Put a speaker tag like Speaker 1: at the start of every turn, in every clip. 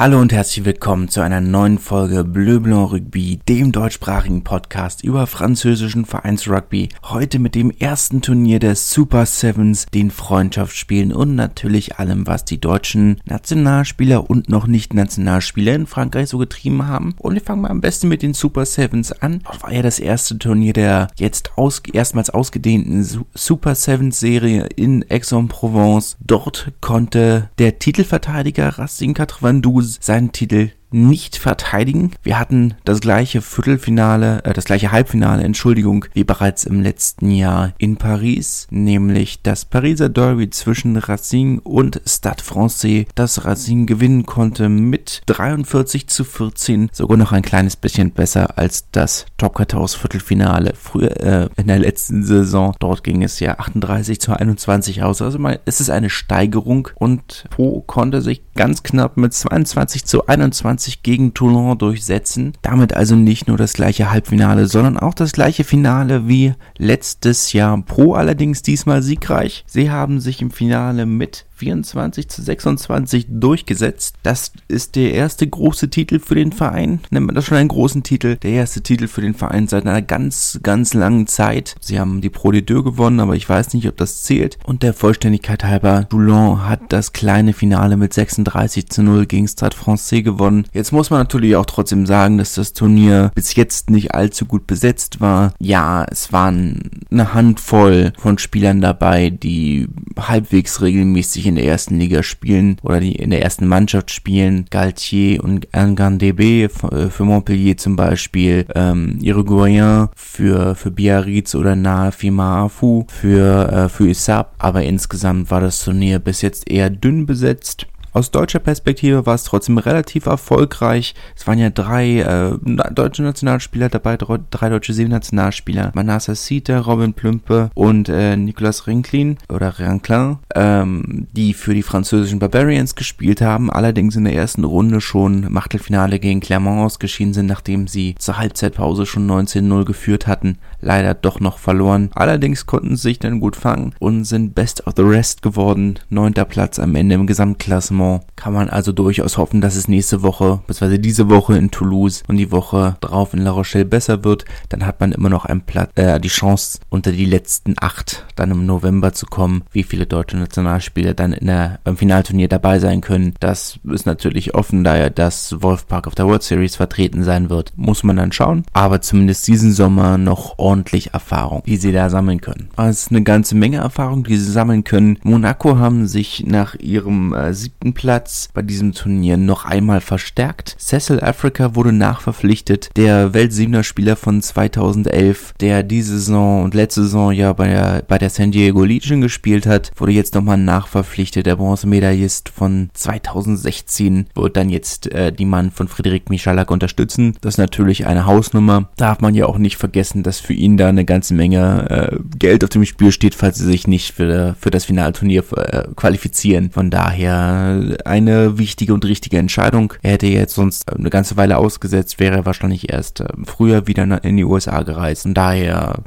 Speaker 1: Hallo und herzlich willkommen zu einer neuen Folge Bleu Blanc Rugby, dem deutschsprachigen Podcast über französischen Vereinsrugby. Heute mit dem ersten Turnier der Super Sevens, den Freundschaftsspielen und natürlich allem, was die deutschen Nationalspieler und noch nicht Nationalspieler in Frankreich so getrieben haben. Und wir fangen mal am besten mit den Super Sevens an. Das war ja das erste Turnier der jetzt aus, erstmals ausgedehnten Super Sevens Serie in Aix-en-Provence. Dort konnte der Titelverteidiger Racing Katrovandou seinen Titel nicht verteidigen. Wir hatten das gleiche Viertelfinale, äh, das gleiche Halbfinale, Entschuldigung, wie bereits im letzten Jahr in Paris, nämlich das Pariser Derby zwischen Racing und Stade Francais, das Racing gewinnen konnte mit 43 zu 14, sogar noch ein kleines bisschen besser als das Top 14 Viertelfinale früher äh, in der letzten Saison. Dort ging es ja 38 zu 21 aus. Also mal, es ist eine Steigerung und Po konnte sich ganz knapp mit 22 zu 21 20 gegen Toulon durchsetzen. Damit also nicht nur das gleiche Halbfinale, sondern auch das gleiche Finale wie letztes Jahr. Pro allerdings diesmal siegreich. Sie haben sich im Finale mit 24 zu 26 durchgesetzt. Das ist der erste große Titel für den Verein. Nennt man das schon einen großen Titel? Der erste Titel für den Verein seit einer ganz, ganz langen Zeit. Sie haben die Pro de Deux gewonnen, aber ich weiß nicht, ob das zählt. Und der Vollständigkeit halber, Toulon hat das kleine Finale mit 36 zu 0 gegen Stade Francais gewonnen. Jetzt muss man natürlich auch trotzdem sagen, dass das Turnier bis jetzt nicht allzu gut besetzt war. Ja, es waren eine Handvoll von Spielern dabei, die halbwegs regelmäßig in der ersten Liga spielen oder die in der ersten Mannschaft spielen. Galtier und Ngandebe für Montpellier zum Beispiel, ähm, Irigoyen für, für Biarritz oder Nafi Maafu für, äh, für Isab. Aber insgesamt war das Turnier bis jetzt eher dünn besetzt. Aus deutscher Perspektive war es trotzdem relativ erfolgreich. Es waren ja drei äh, deutsche Nationalspieler dabei, drei deutsche Seenationalspieler. Manassa Sita, Robin Plümpe und äh, Nicolas Rinklin oder Ranklin, ähm, die für die französischen Barbarians gespielt haben, allerdings in der ersten Runde schon im Achtelfinale gegen Clermont ausgeschieden sind, nachdem sie zur Halbzeitpause schon 19-0 geführt hatten. Leider doch noch verloren. Allerdings konnten sie sich dann gut fangen und sind Best of the Rest geworden. Neunter Platz am Ende im Gesamtklassement Engagement kann man also durchaus hoffen, dass es nächste Woche, beziehungsweise diese Woche in Toulouse und die Woche drauf in La Rochelle besser wird. Dann hat man immer noch einen Platz, äh, die Chance, unter die letzten acht dann im November zu kommen. Wie viele deutsche Nationalspieler dann in der, beim Finalturnier dabei sein können, das ist natürlich offen, da ja das Wolfpark auf der World Series vertreten sein wird. Muss man dann schauen. Aber zumindest diesen Sommer noch ordentlich Erfahrung, die sie da sammeln können. Also es ist eine ganze Menge Erfahrung, die sie sammeln können. Monaco haben sich nach ihrem äh, siebten Platz bei diesem Turnier noch einmal verstärkt. Cecil Africa wurde nachverpflichtet, der Weltsiebener-Spieler von 2011, der diese Saison und letzte Saison ja bei der, bei der San Diego Legion gespielt hat, wurde jetzt nochmal nachverpflichtet. Der Bronzemedaillist von 2016 wird dann jetzt äh, die Mann von Friedrich Michalak unterstützen. Das ist natürlich eine Hausnummer. Darf man ja auch nicht vergessen, dass für ihn da eine ganze Menge äh, Geld auf dem Spiel steht, falls sie sich nicht für, für das Finalturnier äh, qualifizieren. Von daher eine wichtige und richtige Entscheidung. Er hätte jetzt sonst eine ganze Weile ausgesetzt, wäre er wahrscheinlich erst ähm, früher wieder in die USA gereist. Und daher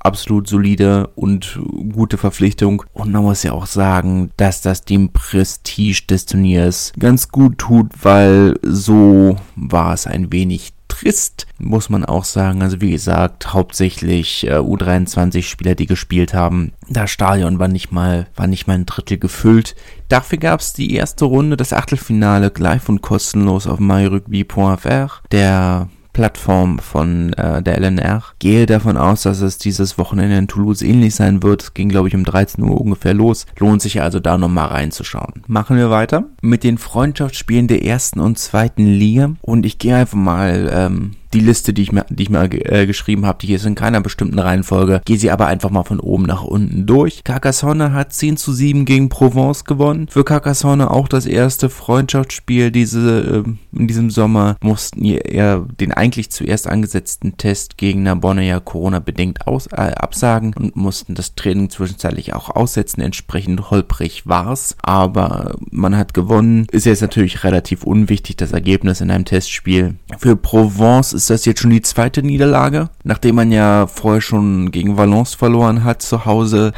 Speaker 1: absolut solide und gute Verpflichtung. Und man muss ja auch sagen, dass das dem Prestige des Turniers ganz gut tut, weil so war es ein wenig trist, muss man auch sagen. Also wie gesagt, hauptsächlich äh, U23-Spieler, die gespielt haben. Das Stadion war nicht mal, war nicht mal ein Drittel gefüllt. Dafür gab es die erste Runde, das Achtelfinale, live und kostenlos auf myrugby.fr. Der Plattform von äh, der LNR. Gehe davon aus, dass es dieses Wochenende in Toulouse ähnlich sein wird. Ging, glaube ich, um 13 Uhr ungefähr los. Lohnt sich also da nochmal reinzuschauen. Machen wir weiter mit den Freundschaftsspielen der ersten und zweiten Liga. Und ich gehe einfach mal ähm, die Liste, die ich mir, die ich mir äh, geschrieben habe, die ist in keiner bestimmten Reihenfolge. Gehe sie aber einfach mal von oben nach unten durch. Carcassonne hat 10 zu 7 gegen Provence gewonnen. Für Carcassonne auch das erste Freundschaftsspiel diese, äh, in diesem Sommer. Mussten ja den eigentlich zuerst angesetzten Testgegner Bonne ja Corona-bedingt aus, äh, absagen und mussten das Training zwischenzeitlich auch aussetzen. Entsprechend holprig war's. Aber man hat gewonnen. Ist jetzt natürlich relativ unwichtig, das Ergebnis in einem Testspiel. Für Provence ist das jetzt schon die zweite Niederlage nachdem man ja vorher schon gegen Valence verloren hat zu Hause.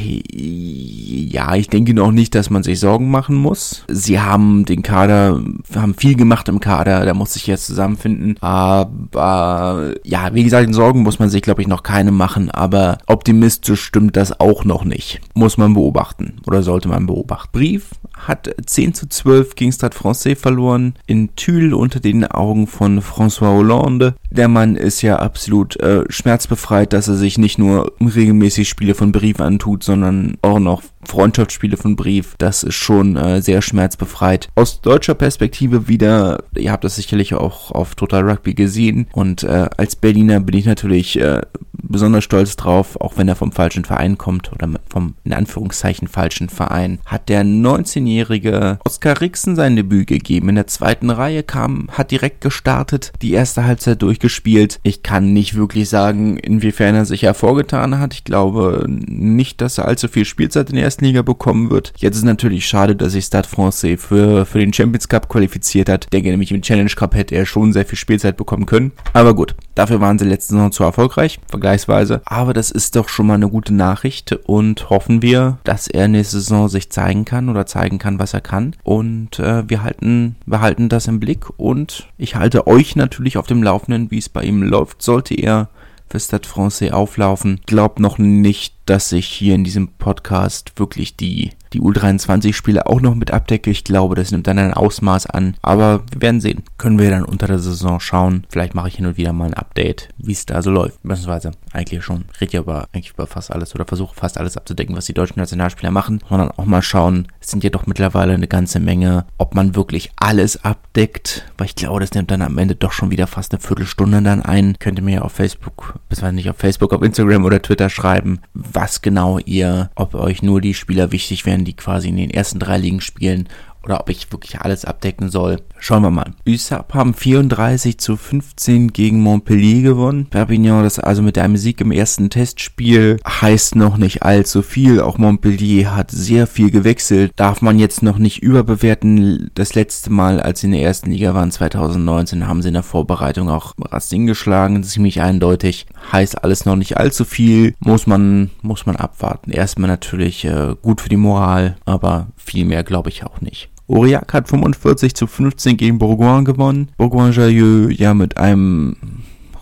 Speaker 1: Ja, ich denke noch nicht, dass man sich Sorgen machen muss. Sie haben den Kader, haben viel gemacht im Kader, da muss sich jetzt zusammenfinden. Aber ja, wie gesagt, Sorgen muss man sich, glaube ich, noch keine machen. Aber optimistisch stimmt das auch noch nicht. Muss man beobachten oder sollte man beobachten. Brief hat 10 zu 12 gegen Stade Francais verloren. In Tulle unter den Augen von François Hollande. Der Mann ist ja absolut äh, schmerzbefreit, dass er sich nicht nur regelmäßig Spiele von Brief antut, sondern auch noch Freundschaftsspiele von Brief. Das ist schon äh, sehr schmerzbefreit. Aus deutscher Perspektive wieder, ihr habt das sicherlich auch auf Total Rugby gesehen. Und äh, als Berliner bin ich natürlich äh, besonders stolz drauf, auch wenn er vom falschen Verein kommt oder vom in Anführungszeichen falschen Verein, hat der 19-jährige Oskar Rixen sein Debüt gegeben. In der zweiten Reihe kam, hat direkt gestartet, die erste Halbzeit durchgespielt. Ich kann nicht wirklich sagen, inwiefern er sich hervorgetan hat. Ich glaube nicht, dass er allzu viel Spielzeit in der ersten Liga bekommen wird. Jetzt ist natürlich schade, dass sich Stade Francais für, für den Champions Cup qualifiziert hat. Ich denke nämlich im Challenge Cup hätte er schon sehr viel Spielzeit bekommen können. Aber gut, dafür waren sie letzte Saison zu erfolgreich. Vergleich vergleichsweise. Aber das ist doch schon mal eine gute Nachricht und hoffen wir, dass er nächste Saison sich zeigen kann oder zeigen kann, was er kann. Und äh, wir halten, wir halten das im Blick und ich halte euch natürlich auf dem Laufenden, wie es bei ihm läuft. Sollte er für Stade Francais auflaufen. Glaubt noch nicht, dass ich hier in diesem Podcast wirklich die die U23-Spiele auch noch mit abdecke. Ich glaube, das nimmt dann ein Ausmaß an. Aber wir werden sehen. Können wir dann unter der Saison schauen. Vielleicht mache ich hin und wieder mal ein Update, wie es da so läuft. Beziehungsweise eigentlich schon. Rede ja aber eigentlich über fast alles oder versuche fast alles abzudecken, was die deutschen Nationalspieler machen. Dann auch mal schauen, es sind ja doch mittlerweile eine ganze Menge, ob man wirklich alles abdeckt. Weil ich glaube, das nimmt dann am Ende doch schon wieder fast eine Viertelstunde dann ein. Könnt ihr mir ja auf Facebook, beziehungsweise nicht auf Facebook, auf Instagram oder Twitter schreiben, was genau ihr, ob euch nur die Spieler wichtig wären, die quasi in den ersten drei Ligen spielen oder ob ich wirklich alles abdecken soll. Schauen wir mal. USAP haben 34 zu 15 gegen Montpellier gewonnen. Perpignan, das also mit einem Sieg im ersten Testspiel heißt noch nicht allzu viel. Auch Montpellier hat sehr viel gewechselt. Darf man jetzt noch nicht überbewerten. Das letzte Mal, als sie in der ersten Liga waren, 2019, haben sie in der Vorbereitung auch Racing geschlagen. Ziemlich eindeutig. Heißt alles noch nicht allzu viel. Muss man, muss man abwarten. Erstmal natürlich äh, gut für die Moral, aber viel mehr glaube ich auch nicht. Aurillac hat 45 zu 15 gegen Bourgoin gewonnen. Bourgoin-Jallieu ja mit einem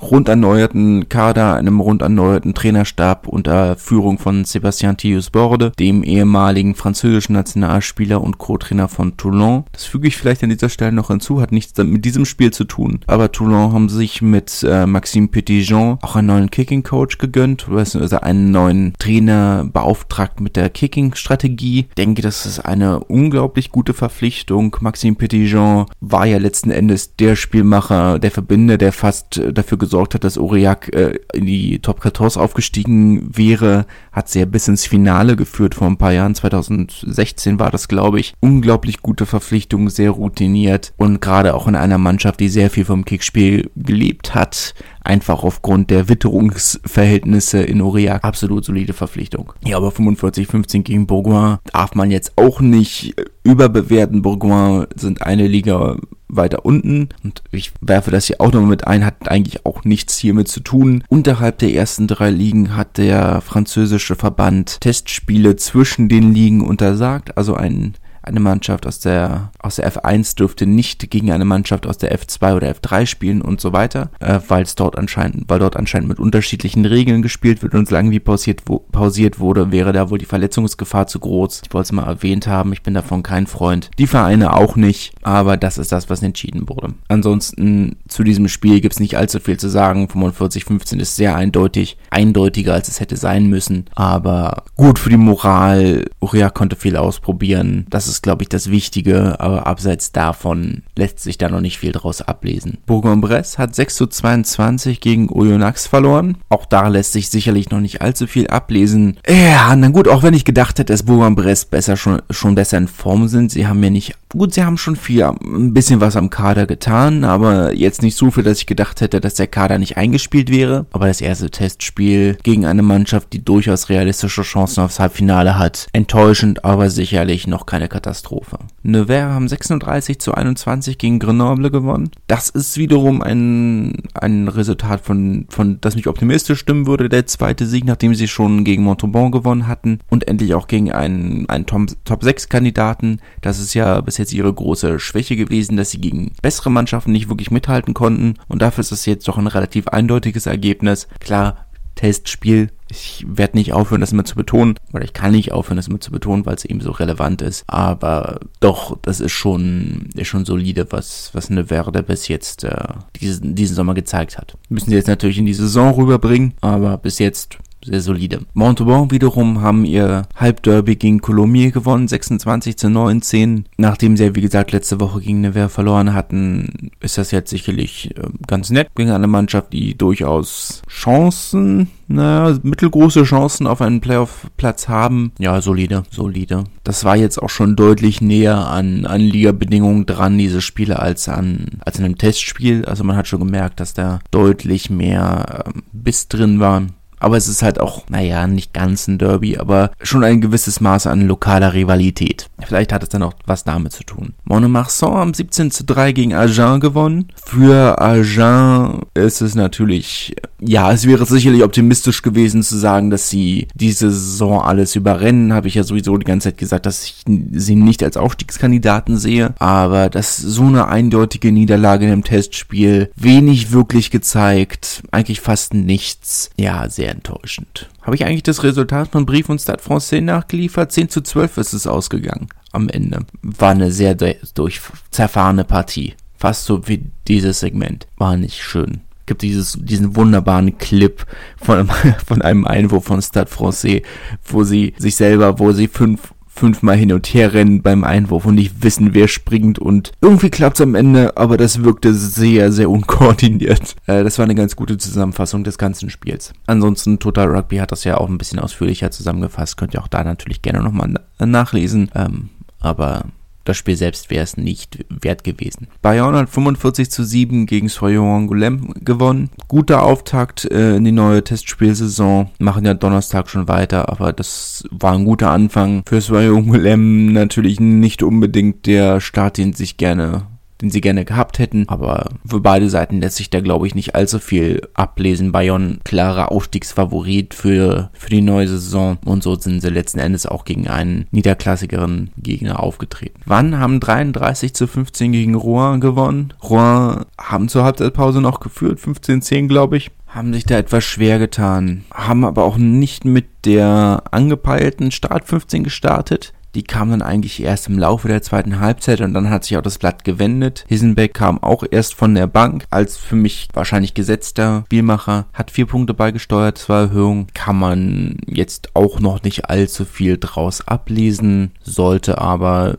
Speaker 1: rund erneuerten Kader, einem rund erneuerten Trainerstab unter Führung von Sébastien Thius-Borde, dem ehemaligen französischen Nationalspieler und Co-Trainer von Toulon. Das füge ich vielleicht an dieser Stelle noch hinzu, hat nichts mit diesem Spiel zu tun. Aber Toulon haben sich mit äh, Maxime Petitjean auch einen neuen Kicking-Coach gegönnt, beziehungsweise einen neuen Trainer beauftragt mit der Kicking-Strategie. Denke, das ist eine unglaublich gute Verpflichtung. Maxime Petitjean war ja letzten Endes der Spielmacher, der Verbinder, der fast dafür gesorgt hat, dass Aurillac äh, in die Top 14 aufgestiegen wäre, hat sie ja bis ins Finale geführt vor ein paar Jahren. 2016 war das, glaube ich. Unglaublich gute Verpflichtung, sehr routiniert und gerade auch in einer Mannschaft, die sehr viel vom Kickspiel gelebt hat, einfach aufgrund der Witterungsverhältnisse in Aurillac absolut solide Verpflichtung. Ja, aber 45-15 gegen Bourgoin darf man jetzt auch nicht überbewerten. Bourgoin sind eine Liga weiter unten und ich werfe das hier auch noch mit ein, hat eigentlich auch nichts hiermit zu tun. Unterhalb der ersten drei Ligen hat der französische Verband Testspiele zwischen den Ligen untersagt, also ein eine Mannschaft aus der, aus der F1 dürfte nicht gegen eine Mannschaft aus der F2 oder F3 spielen und so weiter, äh, weil es dort anscheinend, weil dort anscheinend mit unterschiedlichen Regeln gespielt wird und solange wie pausiert, wo, pausiert wurde, wäre da wohl die Verletzungsgefahr zu groß. Ich wollte es mal erwähnt haben, ich bin davon kein Freund. Die Vereine auch nicht, aber das ist das, was entschieden wurde. Ansonsten zu diesem Spiel gibt es nicht allzu viel zu sagen. 45-15 ist sehr eindeutig, eindeutiger als es hätte sein müssen, aber gut für die Moral. Uria konnte viel ausprobieren. Das ist ist, glaube ich, das Wichtige, aber abseits davon lässt sich da noch nicht viel draus ablesen. Bourg-en-Bresse hat 6 zu 22 gegen Oyonnax verloren. Auch da lässt sich sicherlich noch nicht allzu viel ablesen. Ja, na gut, auch wenn ich gedacht hätte, dass Bourg-en-Bresse besser schon, schon besser in Form sind. Sie haben ja nicht, gut, sie haben schon viel, ein bisschen was am Kader getan, aber jetzt nicht so viel, dass ich gedacht hätte, dass der Kader nicht eingespielt wäre. Aber das erste Testspiel gegen eine Mannschaft, die durchaus realistische Chancen aufs Halbfinale hat, enttäuschend, aber sicherlich noch keine Katastrophe Katastrophe. Nevers haben 36 zu 21 gegen Grenoble gewonnen. Das ist wiederum ein, ein Resultat, von, von das mich optimistisch stimmen würde. Der zweite Sieg, nachdem sie schon gegen Montauban gewonnen hatten und endlich auch gegen einen, einen Top-6-Kandidaten. Das ist ja bis jetzt ihre große Schwäche gewesen, dass sie gegen bessere Mannschaften nicht wirklich mithalten konnten. Und dafür ist es jetzt doch ein relativ eindeutiges Ergebnis. Klar, Testspiel. Ich werde nicht aufhören, das immer zu betonen, oder ich kann nicht aufhören, das immer zu betonen, weil es eben so relevant ist. Aber doch, das ist schon, ist schon solide, was, was eine Werde bis jetzt äh, diesen, diesen Sommer gezeigt hat. Müssen sie jetzt natürlich in die Saison rüberbringen, aber bis jetzt sehr solide. Montauban wiederum haben ihr Halbderby gegen Colomiers gewonnen, 26 zu 19. Nachdem sie ja, wie gesagt, letzte Woche gegen Nevers verloren hatten, ist das jetzt sicherlich äh, ganz nett gegen eine Mannschaft, die durchaus Chancen, naja, mittelgroße Chancen auf einen Playoff-Platz haben. Ja, solide, solide. Das war jetzt auch schon deutlich näher an, an Liga-Bedingungen dran, diese Spiele, als an, als in einem Testspiel. Also man hat schon gemerkt, dass da deutlich mehr ähm, Biss drin war. Aber es ist halt auch, naja, nicht ganz ein Derby, aber schon ein gewisses Maß an lokaler Rivalität. Vielleicht hat es dann auch was damit zu tun. Monomarsan haben 17 zu 3 gegen Agen gewonnen. Für Agen ist es natürlich, ja, es wäre sicherlich optimistisch gewesen zu sagen, dass sie diese Saison alles überrennen. Habe ich ja sowieso die ganze Zeit gesagt, dass ich sie nicht als Aufstiegskandidaten sehe. Aber dass so eine eindeutige Niederlage in einem Testspiel wenig wirklich gezeigt, eigentlich fast nichts. Ja, sehr sehr enttäuschend. Habe ich eigentlich das Resultat von Brief und Stade Francais nachgeliefert? 10 zu 12 ist es ausgegangen am Ende. War eine sehr durch zerfahrene Partie. Fast so wie dieses Segment. War nicht schön gibt dieses, diesen wunderbaren Clip von, von einem Einwurf von Stade Francais, wo sie sich selber, wo sie fünf fünfmal hin und her rennen beim Einwurf und nicht wissen, wer springt und irgendwie klappt's am Ende, aber das wirkte sehr, sehr unkoordiniert. Äh, das war eine ganz gute Zusammenfassung des ganzen Spiels. Ansonsten Total Rugby hat das ja auch ein bisschen ausführlicher zusammengefasst, könnt ihr auch da natürlich gerne nochmal nachlesen. Ähm, aber das Spiel selbst wäre es nicht wert gewesen. Bayern hat 45 zu 7 gegen Soyon Angoulême gewonnen. Guter Auftakt äh, in die neue Testspielsaison. Machen ja Donnerstag schon weiter, aber das war ein guter Anfang. Für Soyon Angoulême natürlich nicht unbedingt der Start, den sich gerne den sie gerne gehabt hätten. Aber für beide Seiten lässt sich da, glaube ich, nicht allzu viel ablesen. Bayern klarer Aufstiegsfavorit für, für die neue Saison. Und so sind sie letzten Endes auch gegen einen niederklassigeren Gegner aufgetreten. Wann haben 33 zu 15 gegen Rouen gewonnen? Rouen haben zur Halbzeitpause noch geführt, 15-10, glaube ich haben sich da etwas schwer getan, haben aber auch nicht mit der angepeilten Start 15 gestartet. Die kam dann eigentlich erst im Laufe der zweiten Halbzeit und dann hat sich auch das Blatt gewendet. Hisenbeck kam auch erst von der Bank als für mich wahrscheinlich gesetzter Spielmacher, hat vier Punkte beigesteuert zur Erhöhung. Kann man jetzt auch noch nicht allzu viel draus ablesen, sollte aber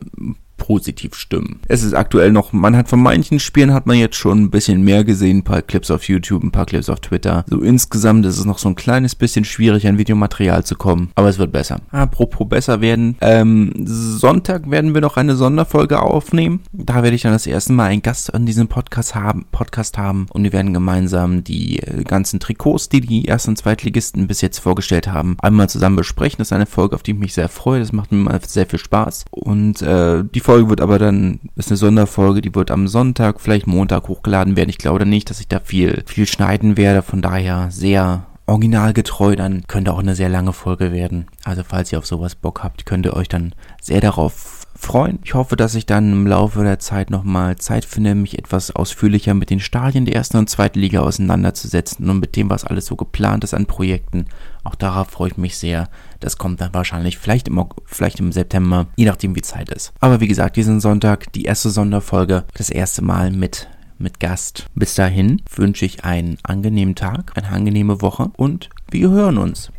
Speaker 1: positiv stimmen. Es ist aktuell noch, man hat von manchen Spielen hat man jetzt schon ein bisschen mehr gesehen, ein paar Clips auf YouTube, ein paar Clips auf Twitter. So insgesamt ist es noch so ein kleines bisschen schwierig, an Videomaterial zu kommen, aber es wird besser. Apropos besser werden, ähm, Sonntag werden wir noch eine Sonderfolge aufnehmen. Da werde ich dann das erste Mal einen Gast an diesem Podcast haben, Podcast haben und wir werden gemeinsam die äh, ganzen Trikots, die die ersten und zweitligisten bis jetzt vorgestellt haben, einmal zusammen besprechen. Das ist eine Folge, auf die ich mich sehr freue. Das macht mir mal sehr viel Spaß und äh, die Folge wird aber dann, ist eine Sonderfolge, die wird am Sonntag, vielleicht Montag hochgeladen werden. Ich glaube nicht, dass ich da viel, viel schneiden werde. Von daher sehr originalgetreu, dann könnte auch eine sehr lange Folge werden. Also falls ihr auf sowas Bock habt, könnt ihr euch dann sehr darauf freuen. Ich hoffe, dass ich dann im Laufe der Zeit nochmal Zeit finde, mich etwas ausführlicher mit den Stadien der ersten und zweiten Liga auseinanderzusetzen und mit dem, was alles so geplant ist an Projekten. Auch darauf freue ich mich sehr. Das kommt dann wahrscheinlich vielleicht im, vielleicht im September, je nachdem wie Zeit ist. Aber wie gesagt, diesen Sonntag die erste Sonderfolge, das erste Mal mit mit Gast. Bis dahin wünsche ich einen angenehmen Tag, eine angenehme Woche und wir hören uns.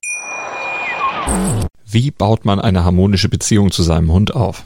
Speaker 2: Wie baut man eine harmonische Beziehung zu seinem Hund auf?